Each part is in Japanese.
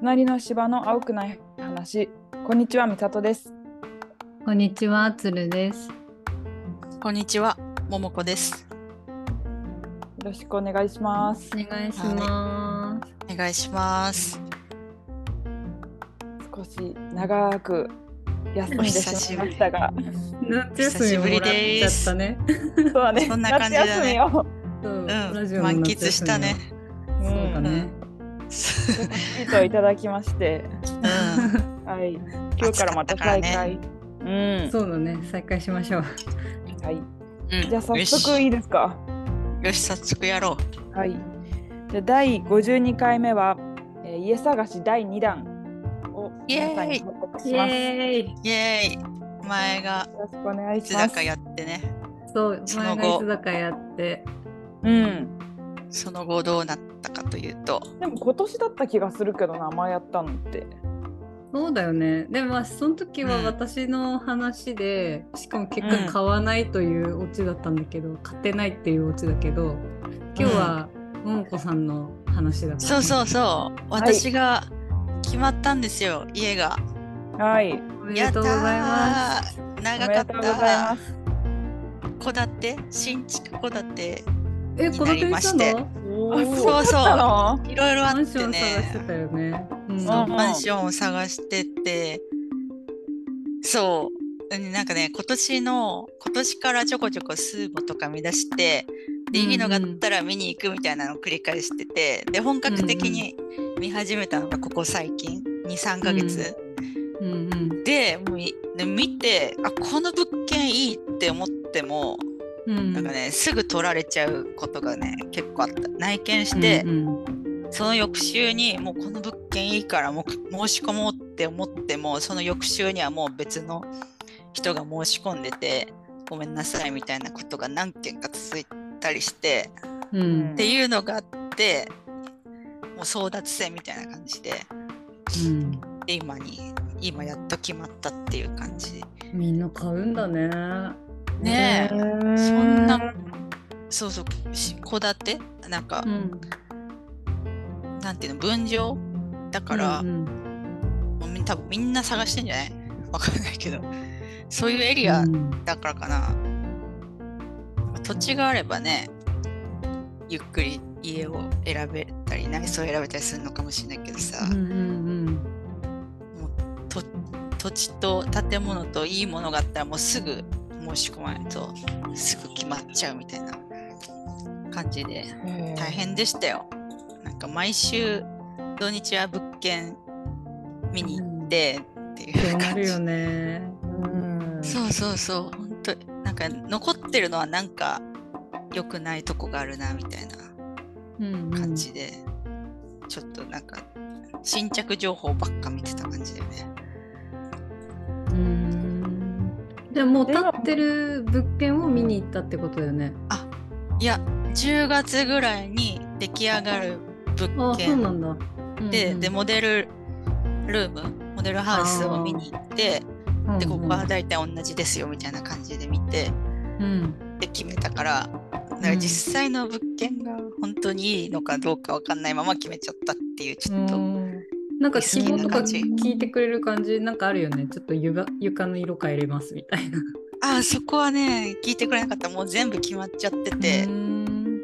隣の芝の青くない話。こんにちは、みさとです。こんにちは、つるです。こんにちは、ももこです。よろしくお願いしますお。願いしまお願いします。少し長く休んでしまいましたが、す。夏休みもらっちゃったね。そうだね。そんな感じだね夏休みをそううん、ラジオの満喫したね。そうだね。ヒントをいただきまして、うん、はい。今日からまた再開。うん。そうだね。再開しましょう。はい。うんじゃあ早速いいですか？よし、早速やろはい。じゃあ第52回目は、えー家探し第2弾を皆さんに報告します。よイエーイ。う。イエーイ前がろしくお願いいつします。だかやってね。そう、その後前がいつだかやって。うん。その後どうなったかというと、でも今年だった気がするけどな、前やったのって。そうだよね。でもまあその時はうん私の話で、しかも結うん果買わないというオチだったんだけど、買ってないっていうオチだけど、今日はももこさんの話だから、そうそうそう、私が決まったんですよ、家が。はい。おめでとうございます。長かっめでとうございたま。す。戸建て？新築戸建てえ、にこの？手にしなりましてたのあそうそう。いろいろあっマンションてね。探してたよね。うマンションを探してて、そう、うんなんかね、今年の、今年からちょこちょこスーモとか見出して、で、いいのがあったら見に行くみたいなのを繰り返してて、で、本格的に見始めたのがここ最近、2、3ヶ月。うん。うんで、もう見て、あ、この物件いいって思っても、うん。なんかね、すぐ取られちゃうことがね、結構あった。内見して、うんその翌週にもうこの物件いいからもう申し込もうって思ってもその翌週にはもう別の人が申し込んでてごめんなさいみたいなことが何件か続いたりしてうんうんっていうのがあってもう争奪戦みたいな感じでうんで今に今やっと決まったっていう感じみんな買うんだね。ねえ。え。そんなそうそう戸建て？なんか、うん。なんていうの分譲？だから、うんもうみ多分みんな探してんじゃない？わかんないけど。そういうエリアうん。だからかな、土地があればねゆっくり家を選べたり内装を選べたりするのかもしれないけどさ、うんうんと土地と建物といいものがあったらもうすぐ申し込まないとすぐ決まっちゃうみたいな感じで大変でしたよ。なんか毎週土日は物件見に行ってってうん。いう感じよ。ね。うんそうそうそう、本当なんか残ってるのはなんか良くないとこがあるなみたいなうん感じで、ちょっとなんか新着情報ばっか見てた感じだよね。でももう建ってる物件を見に行ったってことだよね。いや、10月ぐらいに出来上がる物あ、そうんうんで、モデルルーム、モデルハウスを見に行って、うんで、ここは大体同じですよみたいな感じで見て、うん。で決めたから、だから実際の物件が本当にいいのかどうかわかんないまま決めちゃったっていうちょっと、うんなんか希望とか聞いてくれる感じなんかあるよね。ちょっと床床の色変えれますみたいな。ああそこはね聞いてくれなかった。もう全部決まっちゃってて、うん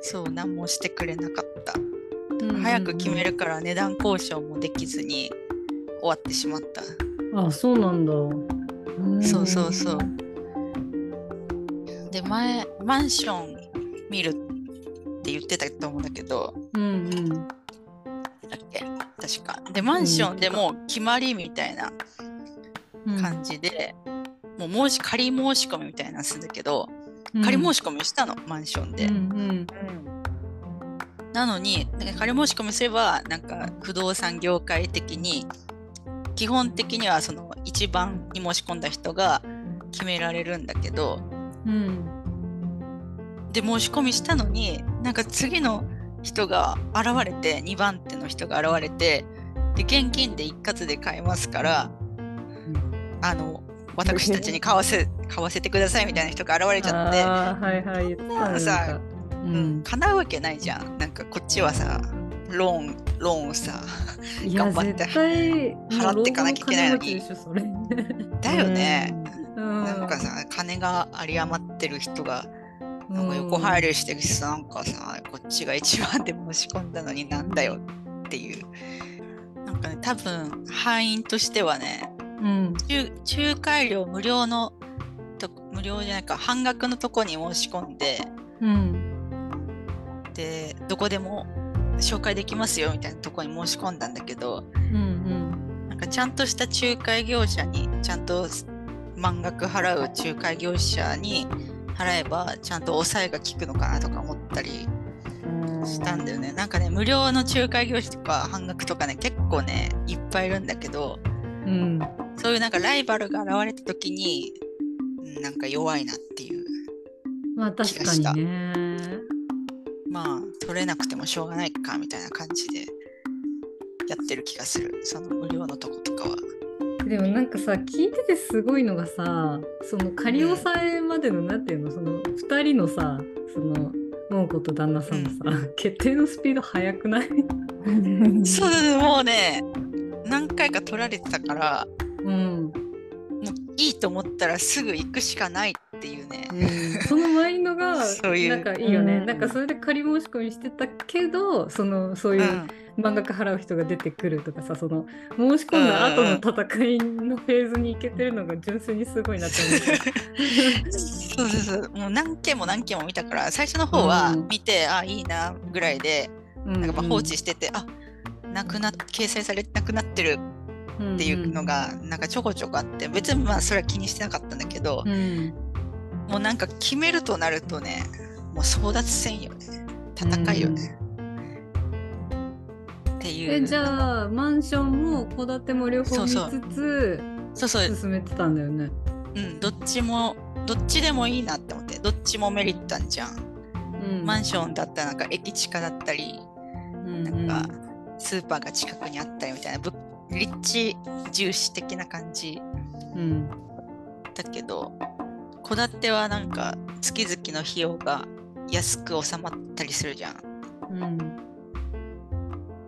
そう何もしてくれなかった、うん早く決めるから値段交渉もできずに終わってしまった。あ、そうなんだ。そうそうそう。で前マンション見るって言ってたと思うんだけど。うんうん。だっけ？確か。でマンションでも決まりみたいなうん。感じで、もう申し仮申し込みみたいなのするんだけど、うん。仮申し込みしたのマンションで、うん。うん。なのになんか仮申し込みすればなんか不動産業界的に基本的にはその一番に申し込んだ人が決められるんだけどうん。で申し込みしたのになんか次の人が現れて2番手の人が現れてで現金で一括で買えますからあの私たちに買わせ 買わせてくださいみたいな人が現れちゃってはいはい言ってたねさううんん、叶うわけないじゃん。なんかこっちはさローンローンをさ頑張って払ってかなきゃいけないのに。だよね、うん。なんかさ金が有り余ってる人がなんか横入りしてさなんかさこっちが一番で申し込んだのになんだよっていう。なんかね多分敗因としてはねうん。仲仲介料無料のと無料じゃないか半額のとこに申し込んでうん。でどこでも紹介できますよみたいなとこに申し込んだんだけどうん。なんかちゃんとした仲介業者にちゃんと満額払う仲介業者に払えばちゃんと抑えが効くのかなとか思ったりしたんだよね。なんかね無料の仲介業者とか半額とかね結構ねいっぱいいるんだけどうんうんそういうなんかライバルが現れた時にうんなんか弱いなっていうまあ確かにね。まあ取れなくてもしょうがないかみたいな感じでやってる気がするその無料のとことかは。でもなんかさ聞いててすごいのがさその仮押さえまでのなんていうのその2人のさその桃子と旦那さんのさ、決定のスピード速くない？そうそうもうね 何回か取られてたからうん、もういいと思ったらすぐ行くしかない。っていうね。そのマインドがなんかいいよね、うん。なんかそれで仮申し込みしてたけどそのそうう、いうん。満額払う人が出てくるとかさその申し込んだ後の戦いのフェーズに行けてるのが純粋にすごいなって思った。そうそうそうもう何件も何件も見たから最初の方はうん。見て、あいいなぐらいでななんかまあ放置してて、あなくなっ掲載されてなくなってるっていうのがなんかちょこちょこあって別にまあそれは気にしてなかったんだけど、うんもうなんか決めるとなるとねもう争奪戦よね。戦いよね、っていう。えじゃあマンションも戸建ても両方見つつそうそう。進めてたんだよね。うん、どっちもどっちでもいいなって思ってどっちもメリットあんじゃん、うん。マンションだったらなんか駅近だったりうん。なんかスーパーが近くにあったりみたいなぶ立地重視的な感じうん。だけど戸建てはなんか月々の費用が安く収まったりするじゃん、うん。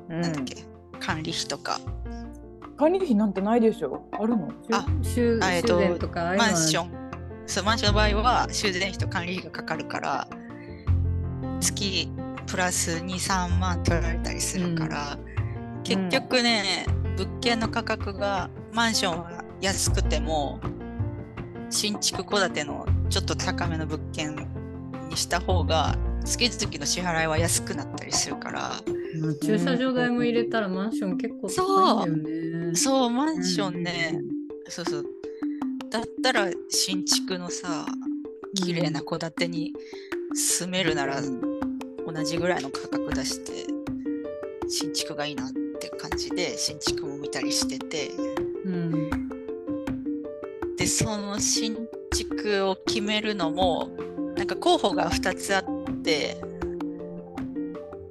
なんだっけ？管理費とか。管理費なんてないでしょ。あるの？あ修繕とかああいうの。はマンション。そうマンションの場合は修繕費と管理費がかかるから月プラス23万取られたりするから、結局ね、物件の価格がマンションは安くても新築戸建てのちょっと高めの物件にした方が月々の支払いは安くなったりするから。まあ駐車場代も入れたらマンション結構高いんだよね。そうマンションね、そうそう。だったら新築のさ綺麗な戸建てに住めるなら同じぐらいの価格出して新築がいいなって感じで新築も見たりしてて。うん。でその新築を決めるのもなんか候補が2つあって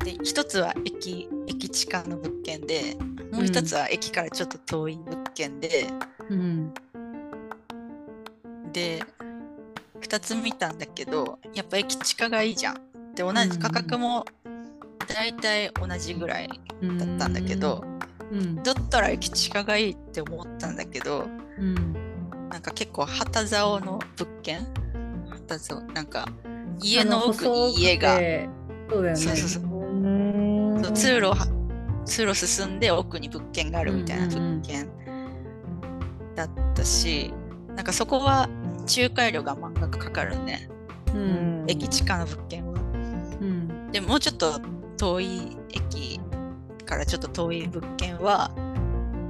で1つは駅駅地下の物件でもう1つは駅からちょっと遠い物件で、うんで2つ見たんだけどやっぱ駅地下がいいじゃん。で同じ価格も大体同じぐらいだったんだけど、うん。だったら駅地下がいいって思ったんだけどうんなんか結構旗竿の物件？旗竿。なんか家の奥に家が。そうだよね。そうそうそう。通路通路進んで奥に物件があるみたいな物件だったし、なんかそこは仲介料が満額かかるねうん。駅地下の物件は。うん。でもうちょっと遠い駅からちょっと遠い物件は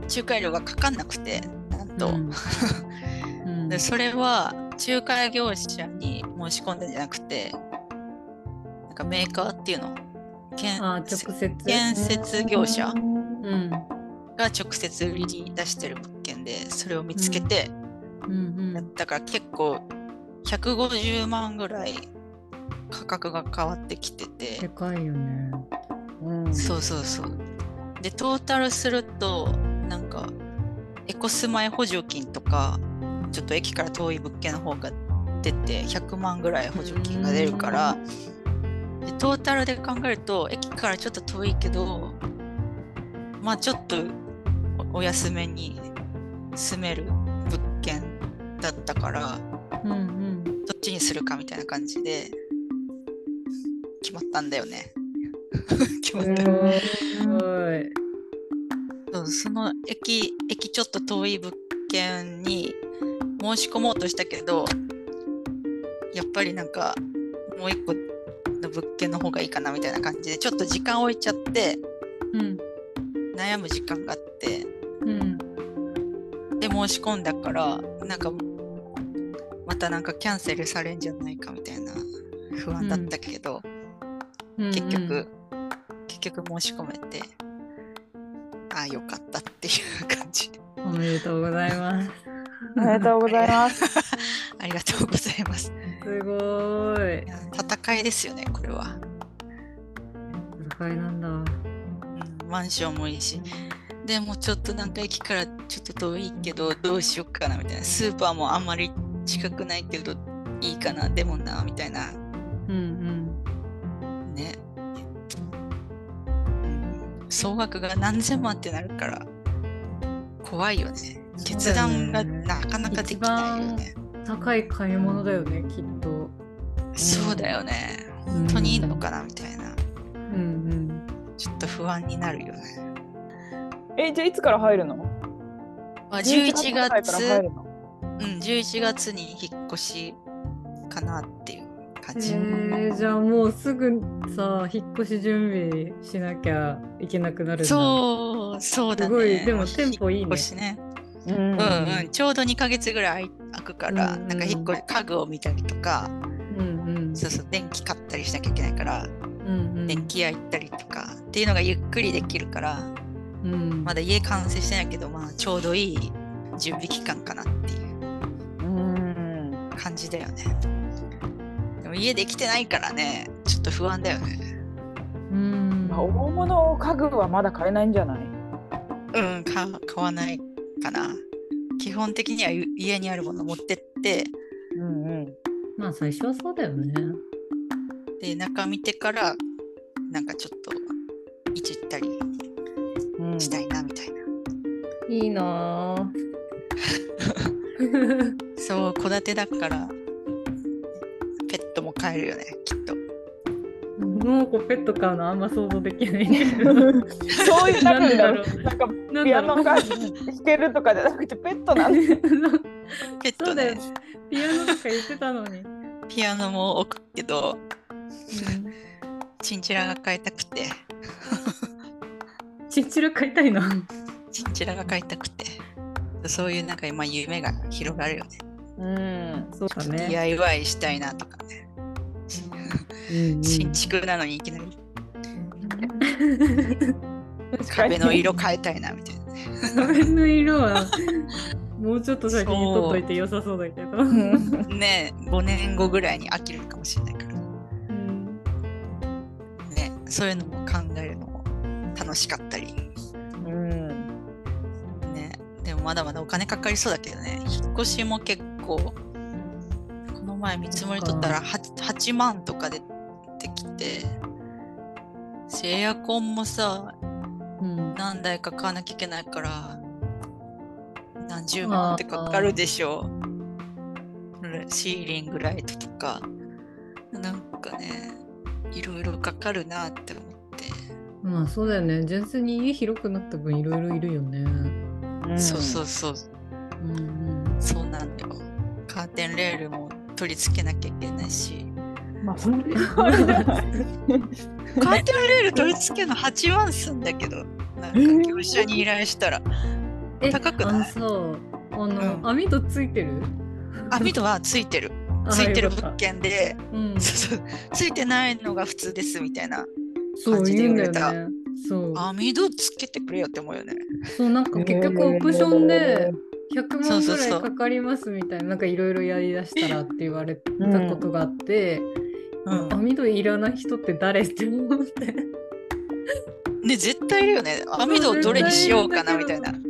仲介料がかかんなくてなんと、うんうん でそれは仲介業者に申し込んだんじゃなくてなんかメーカーっていうの建あ直接。建設業者うんが直接売りに出してる物件でそれを見つけて、うんうんだから結構150万ぐらい価格が変わってきててでかいよね。うんそうそうそう。で、トータルすると、なんか、エコスマイ補助金とか、ちょっと駅から遠い物件の方が出て、100万ぐらい補助金が出るから、でトータルで考えると駅からちょっと遠いけどまあちょっとおお安めに住める物件だったからうんうん。どっちにするかみたいな感じで決まったんだよね。決まったすごい。そうその駅駅ちょっと遠い物件に申し込もうとしたけどやっぱりなんかもう一個の物件の方がいいかなみたいな感じでちょっと時間置いちゃってうん悩む時間があってうんで申し込んだからなんかまたなんかキャンセルされんじゃないかみたいな不安だったけど、うん。結局、結局申し込めてああよかったっていう感じおめでとうございます。おめでとうございます。ありがとうございます。すごい。戦いですよねこれは、戦いなんだ。うん、マンションもいいし。でもちょっとなんか駅からちょっと遠いけどどうしよっかなみたいな。スーパーもあんまり近くないけどいいかな。でもなみたいな。うん。ね、うん。総額が何千万ってなるから怖いよね決断がなかなかできないよねうん。高い買い物だよね、きっと。そうだよね本本当にいいのかなみたいなうんちょっと不安になるよねえ、じゃあいつから入るの？まあ、11 11ぐらいから月入るの？うん、11月に引っ越しかなっていう感うん。じ。えー、じゃあもうすぐさ、引っ越し準備しなきゃいけなくなる。そう、そうだね。すごいでもうテンポいいね引っ越しね。うんうんうん、ちょうど2ヶ月ぐらい空くから、うんなんか引っ越し家具を見たりとか、うんうん。そうそう、電気買ったりしなきゃいけないから、うんうん。電気屋行ったりとかっていうのがゆっくりできるから、うん。まだ家完成してないけど、まあ、ちょうどいい準備期間かなっていううん感じだよね。でも家できてないからね、ちょっと不安だよね。うん。まあ、大物家具はまだ買えないんじゃない？うん、か買わないかな。基本的にはゆ家にあるもの持ってって、うんうん。まあ最初はそうだよね。で、中見てから、なんかちょっと、いじったりうん、したいな、みたいな。いいなぁ。そう、戸建てだから、ペットも飼えるよね、きっと。もうこうペット飼うのあんま想像できないけど。そういうなんでだろう。なんかなんピアノが。弾けるとかじゃなくてペットなんで。ペットねそうだよね、。ピアノとか言ってたのに。ピアノも置くけど、チンチラが飼いたくて、チンチラ飼いたいな。チンチラが飼いたくて、そういうなんか今夢が広がるよね。うん。そうだね。DIY したいなとかね。新築なのにいきなり壁の色変えたいなみたいなね。壁の色はもうちょっと先に取っといて良さそうだけど。うんね5年後ぐらいに飽きるかもしれないから。うんねそういうのも考えるのも楽しかったり。うん。ねでもまだまだお金かかりそうだけどね。引っ越しも結構、この前見積もり取ったら 8, 8万とかでできて、エアコンもさ、うん。何台か買わなきゃいけないから何十万ってかかるでしょ。シーリングライトとか。なんかねいろいろかかるなって思って、まあそうだよね。純粋に家広くなった分いろいろいるよね。そうそうそう。うんうんそうなのよ。カーテンレールも取り付けなきゃいけないし。うん。まあそれはあれだよカーテンレール取り付けるの8万すんだけどなんか業者に依頼したら。え高くない？あのさあの、うん。網戸ついてる？網戸はついてる。あついてる物件でうん、そうそう。ついてないのが普通ですみたいなそう感じで言われた。そう。網戸つけてくれよって思うよね。そうなんか結局オプションで100万ぐそうそうそう。らいかかりますみたいななんかいろいろやりだしたらって言われたことがあって、うん、網戸いらない人って誰って思って。ね絶対いるよね。網戸をどれにしようかなみたいな。絶。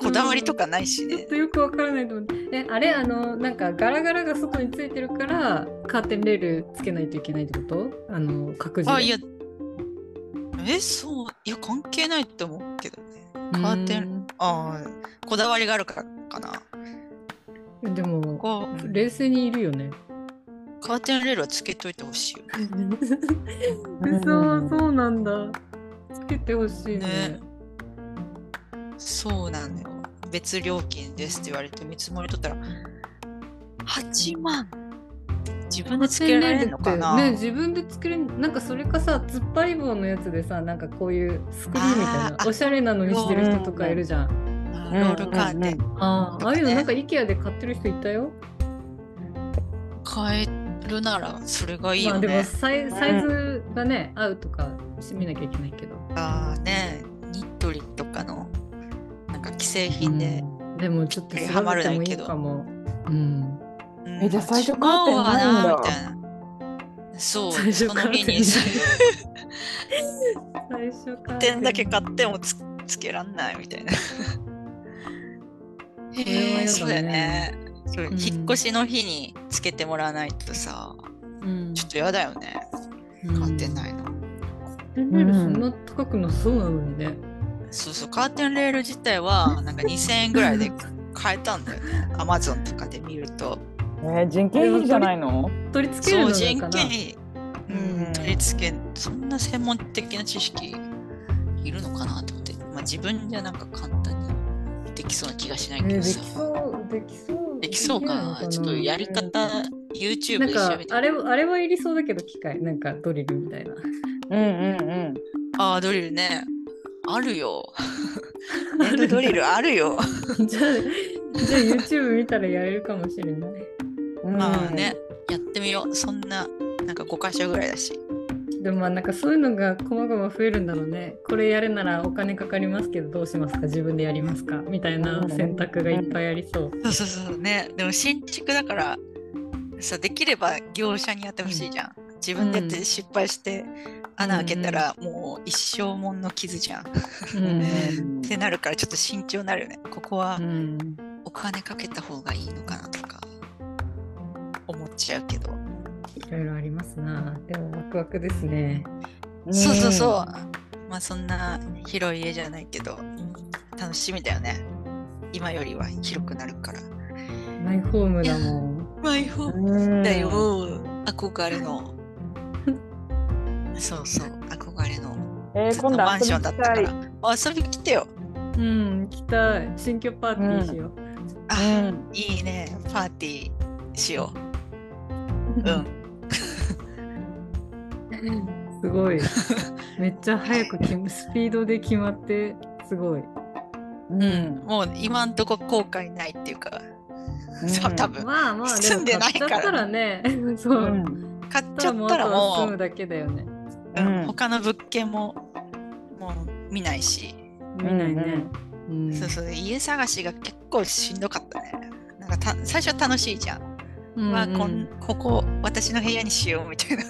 こだわりとかないしね。ちょっ。とよくわからないと思ってえあれあのなんかガラガラが外についてるからカーテンレールつけないといけないってこと？あの各自で。あ、いや、え、そう、いや、関係ないと思うけどね。カーテン、ああ、こだわりがあるからかな。うんでも冷静にいるよねカーテンレールはつけといてほしいよ。嘘そうなんだ。つけてほしいね。ね。そうなのよ。別料金ですって言われて見積もりとったら、8万。自分でつけられるのかな、ね自分で作れんなんかそれかさ突っ張り棒のやつでさなんかこういうスクリーンみたいなおしゃれなのにしてる人とかいるじゃん。あロールカーテン。あーああいうのねなんか IKEA で買ってる人いたよ。変えるならそれがいいよまあでもね。サイサイズがね合うとか見なきゃいけないけどああね、ニットリとかのなんか既製品で。うんでもちょっと調はまべてもいるないけどいかもうんうんえじゃあ最初8万はカーテンないんだみたいな。そう、最初その日にカーテンない最初から点だけ買ってもつつけらんないみたいな。へ え、そうだよね。そううん引っ越しの日につけてもらわないとさ、うんちょっとやだよね。うんカーテンないの。カーテンレールそんな高くなさそうなのにねそうそう、カーテンレール自体はなんか2000円ぐらいで買えたんだよね。アマゾンとかで見ると。えー人件費じゃないの？取り付けるそう、人のかな件費、うんうん取り付け、そんな専門的な知識いるのかなと思って。まあ自分じゃなんか簡単にできそうな気がしないえーできけどさ。そうできそうできそうかなちょっとやり方、YouTube で。あれあれはいりそうだけど機械なんかドリルみたいなうんうんうんああ、ドリルね。あるよ。ド ドリルあるよ。じゃあじゃあ YouTube 見たらやれるかもしれないうんまあね、やってみよう。そんな、なんか5箇所ぐらいだし。でもまあなんかそういうのが細々増えるんだろうねこれやるならお金かかりますけどどうしますか？自分でやりますか？みたいな選択がいっぱいありそうそうそうそうね。でも新築だから、さ、できれば業者にやってほしいじゃん。自分でやって失敗して、穴開けたらもう一生もんの傷じゃん。んてなるからちょっと慎重になるよね。ここはうんお金かけた方がいいのかなとか思っちゃうけど。いろいろありますなでもワクワクですねそうそうそう。まあそんな広い家じゃないけど、楽しみだよね。今よりは広くなるから。マイホームだもんマイホームうんだよ。憧れの。そうそう、憧れの。えー、今度マンションだったから遊びたい。遊び来てよ。うん来たい新居パーティーしよう、あ、うんいいね。パーティーしよう。うん。すごい。めっちゃ早くスピードで決まってすごい。うん。もう今んとこ後悔ないっていうか、うん。多分。まあまあでんでない買っちゃったらね そう、うん。買っちゃったらもう住むだけだよねう。んうん。他の物件ももう見ないし、見ないね、うん。そうそう。家探しが結構しんどかったね。なんかた最初は楽しいじゃん。うんわあこんここ私の部屋にしようみたいな。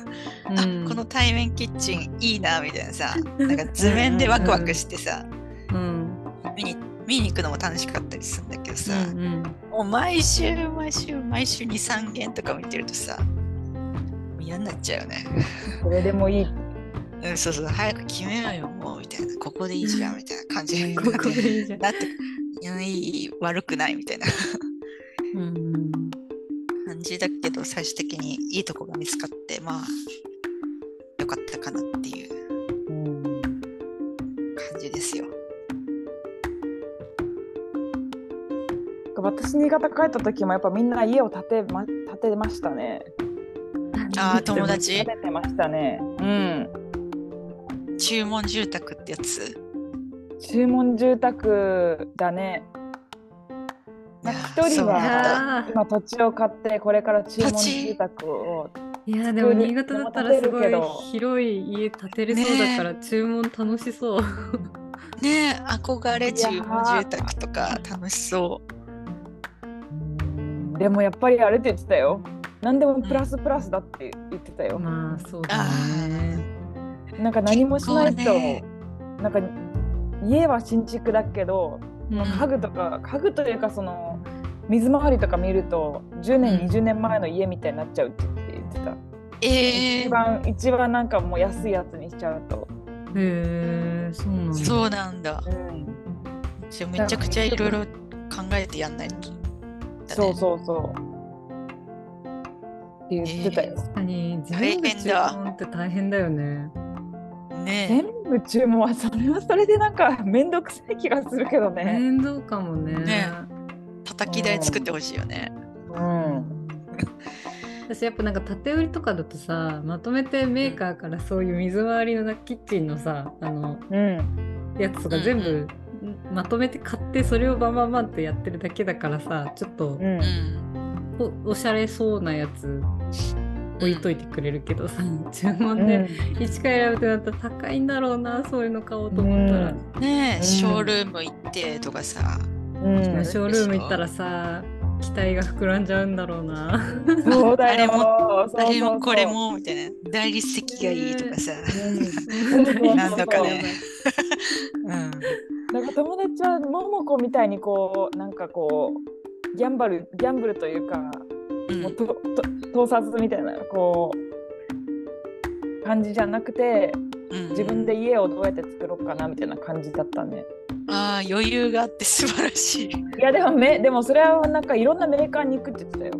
うん。あこの対面キッチンいいなみたいなさ なんか図面でワクワクしてさうん見に見に行くのも楽しかったりするんだけどさ、うんうん。もう毎週毎週毎週23件とか見てるとさ嫌になっちゃうよね。それでもいい。うん、そうそう早く決めようよもうみたいな。ここでいいじゃんみたいな感じ。に ここでいいじゃん。なっていやいい悪くないみたいな。うん感じだけど最終的にいいとこが見つかってまあよかったかなっていううん感じですよ。私新潟帰った時もやっぱみんな家を建てま建てましたね。ああ 友達建ててましたね。うん。注文住宅ってやつ注文住宅だね。なんか一人は今土地を買ってこれから注文住宅をいやでも新潟だったらすごい広い家建てれそうだから注文楽しそう。ねえ。憧れ注文ー。住宅とか楽しそう。んでもやっぱりあれって言ってたよ。何でもプラスプラスだって言ってたよ。まあそうだね。なんか何もしないと、ね。なんか家は新築だけど、うん。家具とか家具というかその水回りとか見ると10年、うん20年前の家みたいになっちゃうって言ってえー、一番一番なんかもう安いやつにしちゃうと。へえそうなんだ。そうなんだ。うん、めちゃくちゃいろいろ考えてやんないと。そうそうそう。って言ってたよ。確かに大全部注文って大変だよね。ね全部注文はそれはそれでなんかめんどくさい気がするけどね。面倒かもね。ね叩き台作ってほしいよね。うん。私やっぱなんか縦売りとかだとさまとめてメーカーからそういう水回りのキッチンのさあのうん。やつとか全部まとめて買ってそれをバンバンバンってやってるだけだからさちょっとうんう。ん。おおしゃれそうなやつ置いといてくれるけどさ注文でうん一から選ぶってなったら高いんだろうなそういうの買おうと思ったら、ねえ、うんショールーム行ってとかさ。うんショールーム行ったらさ期待が膨らんじゃうんだろうな。そうだよ。あれもこれ。もみたいな。大理石がいいとかさ。うんなんとかね。うん。なんか友達はももこみたいにこうなんかこうギャンバルギャンブルというかうんもうとと盗撮みたいなこう感じじゃなくてうん自分で家をどうやって作ろうかなみたいな感じだったね。ああ余裕があって素晴らしい。いやでもめでもそれはなんかいろんなメーカーに行くって言ってたよ。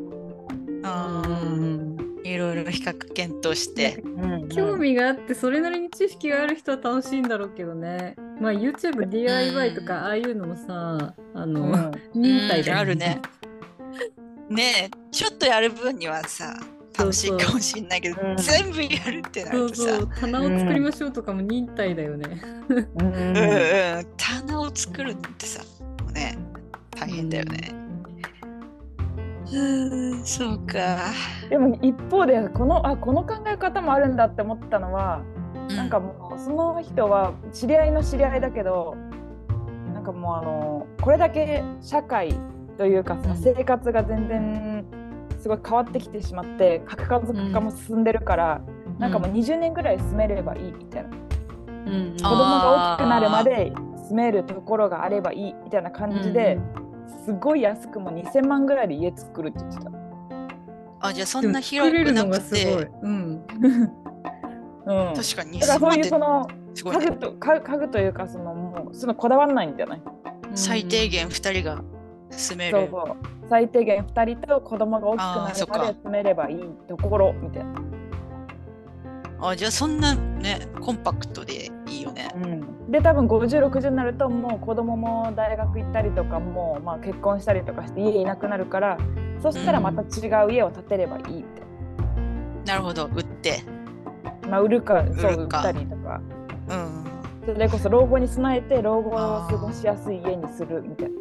ああいろいろ比較検討して。うん興味があってそれなりに知識がある人は楽しいんだろうけどね。まあ YouTube DIY とかああいうのもさあの、うん忍耐だようんあるね。ねえちょっとやる分にはさ楽しいかもしれないけどうん。全部やるってなるとさ。そうそう。棚を作りましょうとかも忍耐だよね。うん。うん。うん。棚を作るってさもうね大変だよね。うん。そうか。でも一方でこのあこの考え方もあるんだって思ったのは、なんかもうその人は知り合いの知り合いだけどなんかもうあのこれだけ社会というかその生活が全然すごい変わってきてしまって核家族化も進んでるから、なんかもう20年ぐらい住めればいいみたいな、うん子供が大きくなるまで住めるところがあればいいみたいな感じで、すごい安くも2000万ぐらいで家作るって言ってた。あじゃあそんな広くなくて。うん。うん、確かにだからそういう2000その家具と家家具というかそのもうそのこだわらないんじゃない？最低限2人が住める。そうそう最低限2人と子供が大きくなるまで住めればいいところみたいな。あじゃあそんなねコンパクトでいいよね。うん、で多分5060になるともう子供も大学行ったりとかもう、まあ、結婚したりとかして家いなくなるからそしたらまた違う家を建てればいいみたいなるほど売って。な、まあ、売るかそう売ったりとかうん。それこそ老後に備えて老後を過ごしやすい家にするみたいな。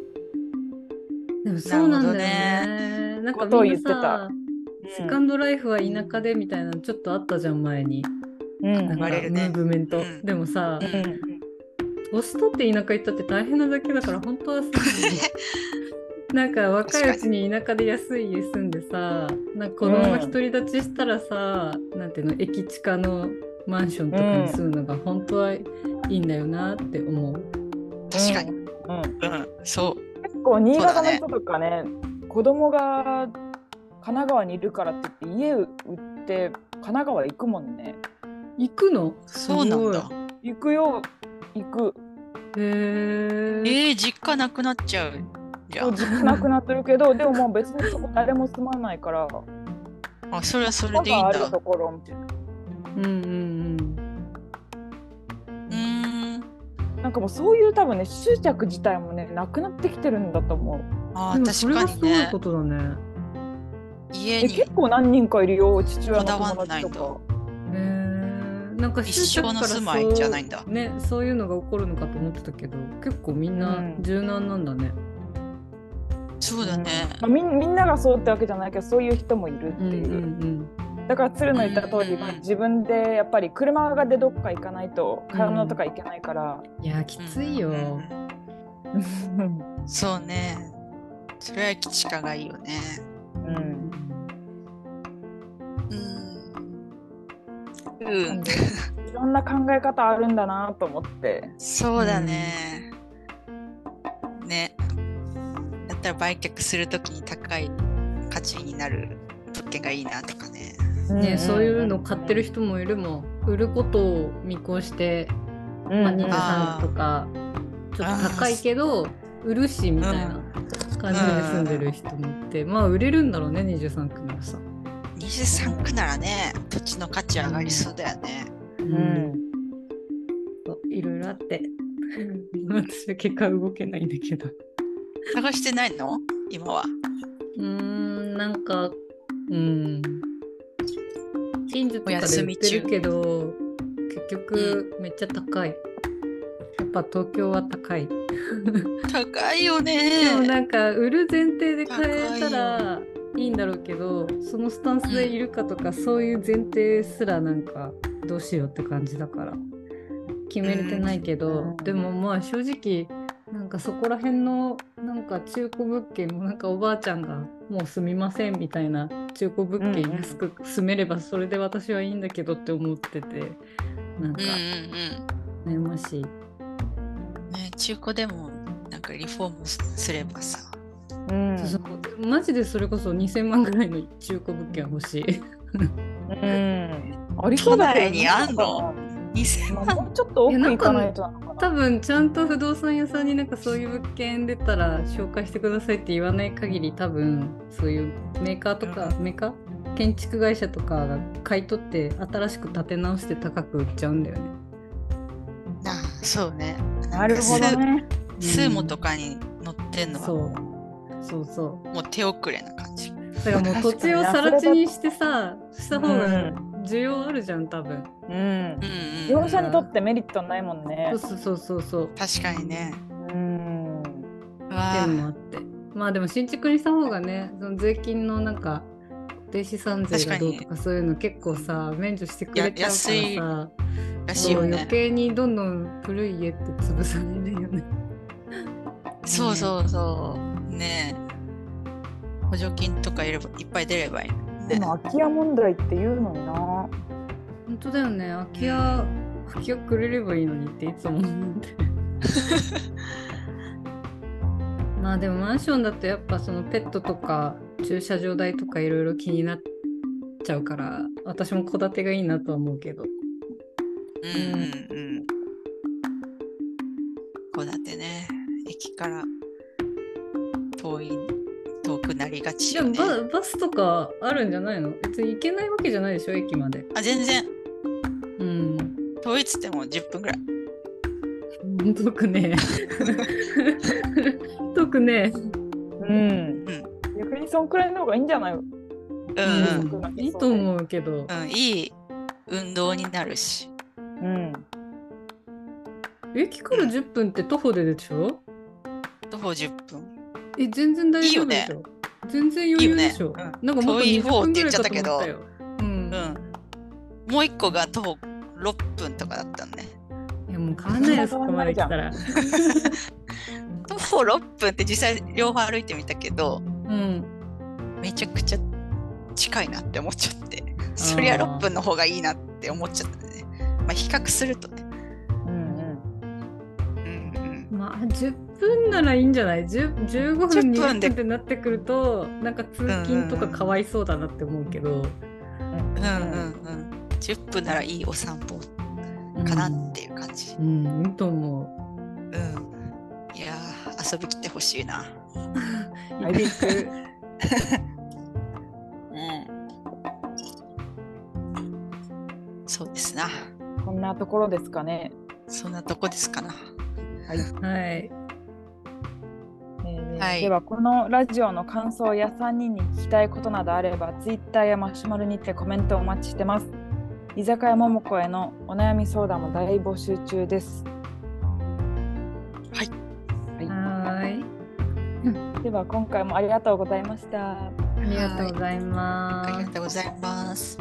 でもそうなんだよなね。なんかみんなさ、セカンドライフは田舎でみたいなのちょっとあったじゃん前に。うんなんか流れるねムーブメント。うんでもさ、うん年取って田舎行ったって大変なだけだから本当はさ なんか若いうちに田舎で安い家住んでさなんか子供が独り立ちしたらさ、なんていうの駅地下のマンションとかに住むのが本当はいいんだよなって思う。確かに。うんうん。そう。結構新潟の人とかね子供が神奈川にいるからって言って家売って神奈川行くもんね。行くの？そうなんだ。行くよ。行く。へええー、実家なくなっちゃう。じゃ。そうん実家なくなってるけど でももう別にそこ誰も住まないから。あ、それはそれでいいんだ。があるところみたいな。うんうんなんかもうそういう多分ね執着自体もねなくなってきてるんだと思う。あ確かにそれはすごいねこ。とだね。え家に。結構何人かいるよ父親のこだわ友達と。かなんか一生の住まいじゃないんだ。ねそういうのが起こるのかと思ってたけど結構みんなうん。柔軟なんだね。そうだね。まあ、みんみんながそうってわけじゃないけどそういう人もいるってう。んいう、うんだから鶴の言った通り、まあ、自分でやっぱり車がでどっか行かないと買い物とか行けないから、うん。いやきついよ。うん そうね。それは駅近がいいよね。うんうん。うん。いろんな考え方あるんだなと思って。そうだね。ね。だったら売却するときに高い価値になる物件がいいなとかね。ね、そういうの買ってる人もいるもん。売ることを見越して、うんまあ、23とかちょっと高いけど売るしみたいな感じで住んでる人もいて、まあ売れるんだろうね23区ならさ。23区ならね土地の価値上がりそうだよね。ううん。そういろいろあって。私は結果動けないんだけど。探してないの？今は。うーんなんかうん近所とかで売ってるけど結局めっちゃ高い、やっぱ東京は高い。高いよでもね。なんか売る前提で買えたらいいんだろうけどそのスタンスでいるかとか、そういう前提すらなんかどうしようって感じだから。決めれてないけど、うん。でもまあ正直なんかそこら辺のなんか中古物件もなんかおばあちゃんがもう住みませんみたいな中古物件安く住めればそれで私はいいんだけどって思っててなんかうんうんうん。悩ましい。ね中古でもなんかリフォームすればさ。うんそうマジでそれこそ2000万ぐらいの中古物件欲しい。うん ありそうだけど都内にあんの？2000まあ万もうちょっと奥行かないとなのかな。多分ちゃんと不動産屋さんになんかそういう物件出たら紹介してくださいって言わない限り多分そういうメーカーとかメーカー？建築会社とかが買い取って新しく建て直して高く売っちゃうんだよね。あそうね。なるほどね。スーモとかに乗ってんのは。そう。もそうそう。もう手遅れな感じ。だからもう土地をさら地にしてさした方が需要あるじゃん多分。うんうんうん業者にとってメリットないもんねそうそうそうそう確かにね。うんうわっていうのもあってまあでも新築にした方がねその税金のなんか固定資産税がどうとかそういうの結構さ免除してくれちゃうや安いからさらしいよそう余ね。計にどんどん古い家って潰されるよね。そうそうそう。ねえ補助金とかいればいっぱい出ればいい。ね、でも空き家問題って言うのにな本当だよね空き家空き家くれればいいのにっていつも思って。まあでもマンションだとやっぱそのペットとか駐車場代とかいろいろ気になっちゃうから私も戸建てがいいなとは思うけど。うんうんうん。戸建てね。駅からりがちでもよね。ババスとかあるんじゃないの？別に行けないわけじゃないでしょ？駅まで。あ、全然うん。遠いっつっても10分ぐらい。遠くね。遠くね。うん逆にそんくらいの方がいいんじゃない？うんうん。うんいいと思うけど。うん、いい運動になるし。うん駅から10分って徒歩ででしょ？徒歩10分。え、全然大丈夫でしょ？全然余裕でしょいいよねなんかもっと遠い20方って言分ぐらいかっちゃったけどと思ったよ。うん。うん。もう一個が徒歩6分とかだったのね。いやもう変わんないよ、そこまで来たら。徒歩6分って実際両方歩いてみたけど、うん。めちゃくちゃ近いなって思っちゃって。そりゃ6分の方がいいなって思っちゃったね。まあ比較するとね。うんうんうん。まあ、10分ならいいんじゃない ?10 15分、10 20分ってなってくると、なんか通勤とかかわいそうだなって思うけど。うんうんうん。10分ならいいお散歩かなっていう感じ。うん、いいと思うん。いやー、遊びに来てほしいな。う。行く行く。うん。そうですな。こんなところですかねそんなとこですかな。はい。えーはいではこのラジオの感想や3人に聞きたいことなどあれば Twitter やマシュマロにてコメントをお待ちしてます居酒屋ももこへのお悩み相談も大募集中ですはいはーい。では今回もありがとうございましたありがとうございます。ありがとうございます。